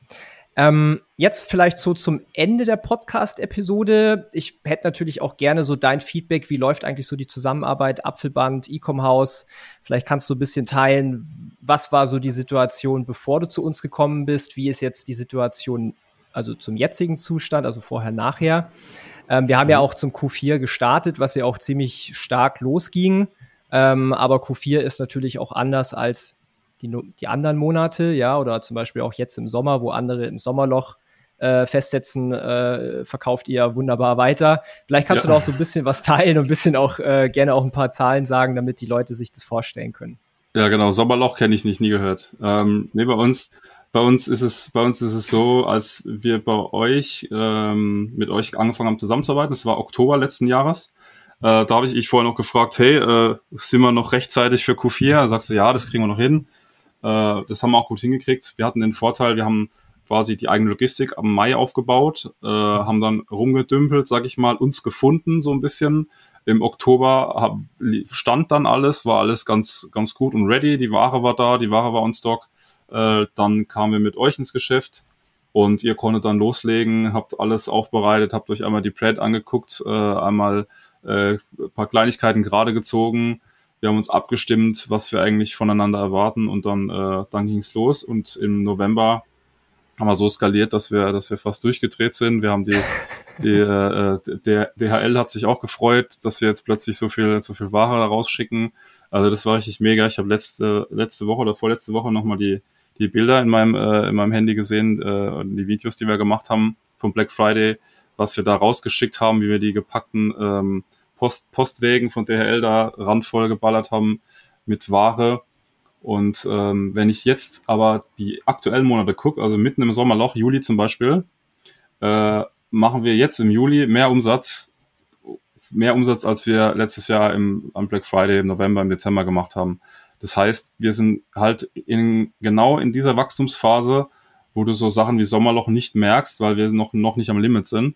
Ähm, jetzt vielleicht so zum Ende der Podcast-Episode. Ich hätte natürlich auch gerne so dein Feedback. Wie läuft eigentlich so die Zusammenarbeit Apfelband, Ecom House? Vielleicht kannst du ein bisschen teilen, was war so die Situation, bevor du zu uns gekommen bist? Wie ist jetzt die Situation, also zum jetzigen Zustand, also vorher, nachher? Ähm, wir haben mhm. ja auch zum Q4 gestartet, was ja auch ziemlich stark losging. Ähm, aber Q4 ist natürlich auch anders als die, die anderen Monate, ja, oder zum Beispiel auch jetzt im Sommer, wo andere im Sommerloch äh, festsetzen, äh, verkauft ihr wunderbar weiter. Vielleicht kannst ja. du da auch so ein bisschen was teilen und ein bisschen auch äh, gerne auch ein paar Zahlen sagen, damit die Leute sich das vorstellen können.
Ja, genau. Sommerloch kenne ich nicht, nie gehört. Ähm, nee, bei uns, bei uns ist es, bei uns ist es so, als wir bei euch ähm, mit euch angefangen haben zusammenzuarbeiten. Das war Oktober letzten Jahres. Äh, da habe ich ich vorher noch gefragt, hey, äh, sind wir noch rechtzeitig für Q4? Da sagst du, ja, das kriegen wir noch hin. Äh, das haben wir auch gut hingekriegt. Wir hatten den Vorteil, wir haben quasi die eigene Logistik am Mai aufgebaut, äh, haben dann rumgedümpelt, sag ich mal, uns gefunden so ein bisschen. Im Oktober hab, stand dann alles, war alles ganz, ganz gut und ready. Die Ware war da, die Ware war on Stock. Äh, dann kamen wir mit euch ins Geschäft und ihr konntet dann loslegen, habt alles aufbereitet, habt euch einmal die Plate angeguckt, äh, einmal äh, paar Kleinigkeiten gerade gezogen, wir haben uns abgestimmt, was wir eigentlich voneinander erwarten und dann, äh, dann ging's los und im November haben wir so skaliert, dass wir, dass wir fast durchgedreht sind. Wir haben die, die äh, der DHL hat sich auch gefreut, dass wir jetzt plötzlich so viel, so viel Ware rausschicken. Also das war richtig mega. Ich habe letzte, letzte Woche oder vorletzte Woche nochmal die, die Bilder in meinem, äh, in meinem Handy gesehen, äh, die Videos, die wir gemacht haben vom Black Friday, was wir da rausgeschickt haben, wie wir die gepackten ähm, Post, Postwegen von DHL da randvoll geballert haben mit Ware. Und ähm, wenn ich jetzt aber die aktuellen Monate gucke, also mitten im Sommerloch, Juli zum Beispiel, äh, machen wir jetzt im Juli mehr Umsatz, mehr Umsatz, als wir letztes Jahr im, am Black Friday im November, im Dezember gemacht haben. Das heißt, wir sind halt in, genau in dieser Wachstumsphase, wo du so Sachen wie Sommerloch nicht merkst, weil wir noch, noch nicht am Limit sind.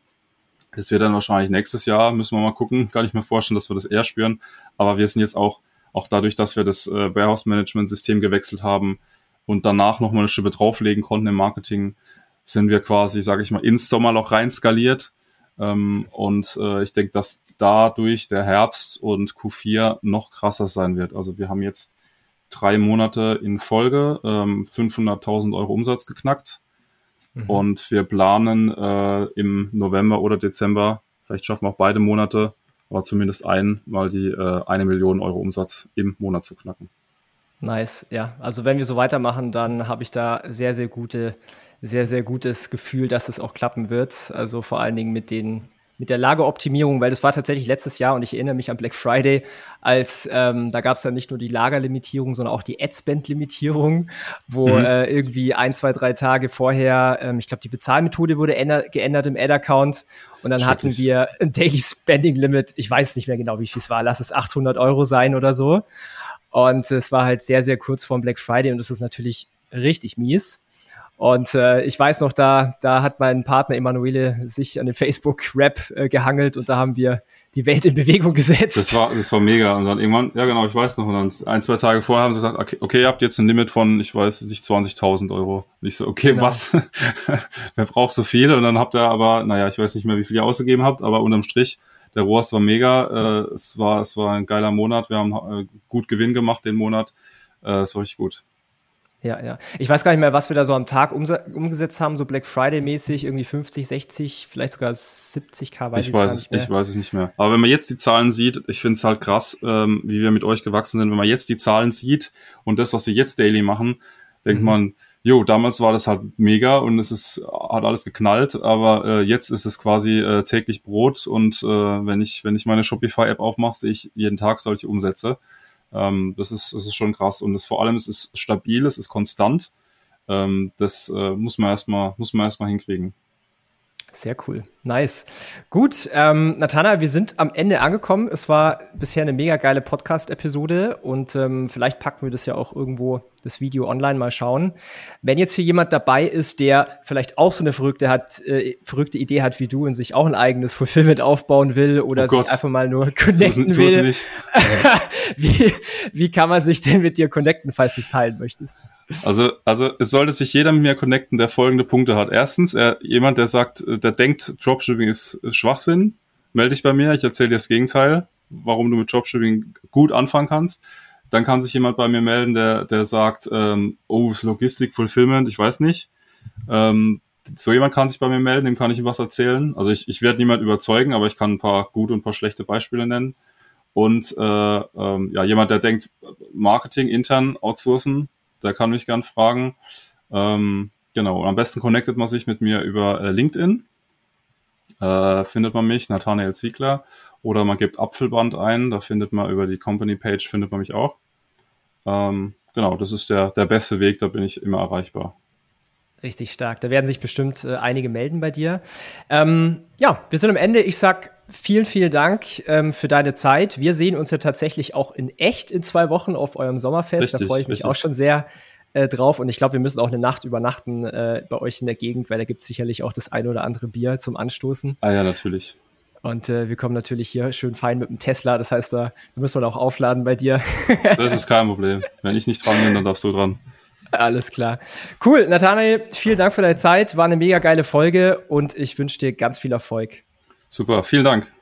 Das wird dann wahrscheinlich nächstes Jahr, müssen wir mal gucken. Kann ich mir vorstellen, dass wir das eher spüren. Aber wir sind jetzt auch, auch dadurch, dass wir das äh, Warehouse-Management-System gewechselt haben und danach nochmal eine Schippe drauflegen konnten im Marketing, sind wir quasi, sage ich mal, ins Sommerloch rein skaliert. Ähm, und äh, ich denke, dass dadurch der Herbst und Q4 noch krasser sein wird. Also wir haben jetzt drei Monate in Folge ähm, 500.000 Euro Umsatz geknackt. Mhm. Und wir planen äh, im November oder Dezember, vielleicht schaffen wir auch beide Monate, aber zumindest ein, mal die äh, eine Million Euro Umsatz im Monat zu knacken.
Nice, ja. Also wenn wir so weitermachen, dann habe ich da sehr, sehr gute, sehr, sehr gutes Gefühl, dass es auch klappen wird. Also vor allen Dingen mit den mit der Lageroptimierung, weil das war tatsächlich letztes Jahr und ich erinnere mich an Black Friday, als ähm, da gab es ja nicht nur die Lagerlimitierung, sondern auch die Adspend-Limitierung, wo mhm. äh, irgendwie ein, zwei, drei Tage vorher, ähm, ich glaube, die Bezahlmethode wurde geändert im Ad-Account und dann hatten wir ein Daily Spending Limit, ich weiß nicht mehr genau, wie viel es war, lass es 800 Euro sein oder so. Und es war halt sehr, sehr kurz vorm Black Friday und das ist natürlich richtig mies. Und äh, ich weiß noch, da, da hat mein Partner Emanuele sich an den Facebook-Rap äh, gehangelt und da haben wir die Welt in Bewegung gesetzt.
Das war, das war mega. Und dann irgendwann, ja genau, ich weiß noch, und dann ein, zwei Tage vorher haben sie gesagt, okay, okay ihr habt jetzt ein Limit von, ich weiß nicht, 20.000 Euro. Und ich so, okay, genau. was? Wer braucht so viel? Und dann habt ihr aber, naja, ich weiß nicht mehr, wie viel ihr ausgegeben habt, aber unterm Strich, der Rohrs war mega. Äh, es, war, es war ein geiler Monat. Wir haben äh, gut Gewinn gemacht den Monat. Äh, es war richtig gut.
Ja, ja. Ich weiß gar nicht mehr, was wir da so am Tag umgesetzt haben, so Black Friday-mäßig, irgendwie 50, 60, vielleicht sogar 70k,
weiß ich, ich weiß gar nicht mehr. Ich weiß es nicht mehr. Aber wenn man jetzt die Zahlen sieht, ich finde es halt krass, ähm, wie wir mit euch gewachsen sind. Wenn man jetzt die Zahlen sieht und das, was wir jetzt daily machen, denkt mhm. man, jo, damals war das halt mega und es ist, hat alles geknallt, aber äh, jetzt ist es quasi äh, täglich Brot und äh, wenn ich, wenn ich meine Shopify-App aufmache, sehe ich jeden Tag solche Umsätze. Ähm, das, ist, das ist schon krass. Und das, vor allem es ist stabil, es ist konstant. Ähm, das äh, muss man erstmal, muss man erstmal hinkriegen.
Sehr cool. Nice. Gut, ähm, Nathana, wir sind am Ende angekommen. Es war bisher eine mega geile Podcast-Episode und ähm, vielleicht packen wir das ja auch irgendwo das Video online mal schauen. Wenn jetzt hier jemand dabei ist, der vielleicht auch so eine verrückte, hat, äh, verrückte Idee hat wie du und sich auch ein eigenes Fulfillment aufbauen will oder oh sich einfach mal nur connecten tu's, will, tu's wie, wie kann man sich denn mit dir connecten, falls du es teilen möchtest?
Also, also es sollte sich jeder mit mir connecten, der folgende Punkte hat. Erstens, er, jemand, der sagt, der denkt, Dropshipping ist Schwachsinn, melde dich bei mir, ich erzähle dir das Gegenteil, warum du mit Dropshipping gut anfangen kannst. Dann kann sich jemand bei mir melden, der, der sagt, ähm, oh, Logistik, Fulfillment, ich weiß nicht. Ähm, so jemand kann sich bei mir melden, dem kann ich was erzählen. Also ich, ich werde niemand überzeugen, aber ich kann ein paar gute und ein paar schlechte Beispiele nennen. Und äh, ähm, ja, jemand, der denkt, Marketing intern outsourcen, der kann mich gern fragen. Ähm, genau, und am besten connectet man sich mit mir über äh, LinkedIn. Äh, findet man mich, Nathanael Ziegler. Oder man gibt Apfelband ein, da findet man über die Company-Page, findet man mich auch. Ähm, genau, das ist der, der beste Weg, da bin ich immer erreichbar.
Richtig stark. Da werden sich bestimmt äh, einige melden bei dir. Ähm, ja, wir sind am Ende. Ich sag vielen, vielen Dank ähm, für deine Zeit. Wir sehen uns ja tatsächlich auch in echt in zwei Wochen auf eurem Sommerfest. Richtig, da freue ich mich richtig. auch schon sehr äh, drauf. Und ich glaube, wir müssen auch eine Nacht übernachten äh, bei euch in der Gegend, weil da gibt es sicherlich auch das ein oder andere Bier zum Anstoßen.
Ah ja, natürlich.
Und äh, wir kommen natürlich hier schön fein mit dem Tesla. Das heißt, da, da müssen wir auch aufladen bei dir.
das ist kein Problem. Wenn ich nicht dran bin, dann darfst du dran.
Alles klar. Cool, Nathanael, vielen Dank für deine Zeit. War eine mega geile Folge und ich wünsche dir ganz viel Erfolg.
Super, vielen Dank.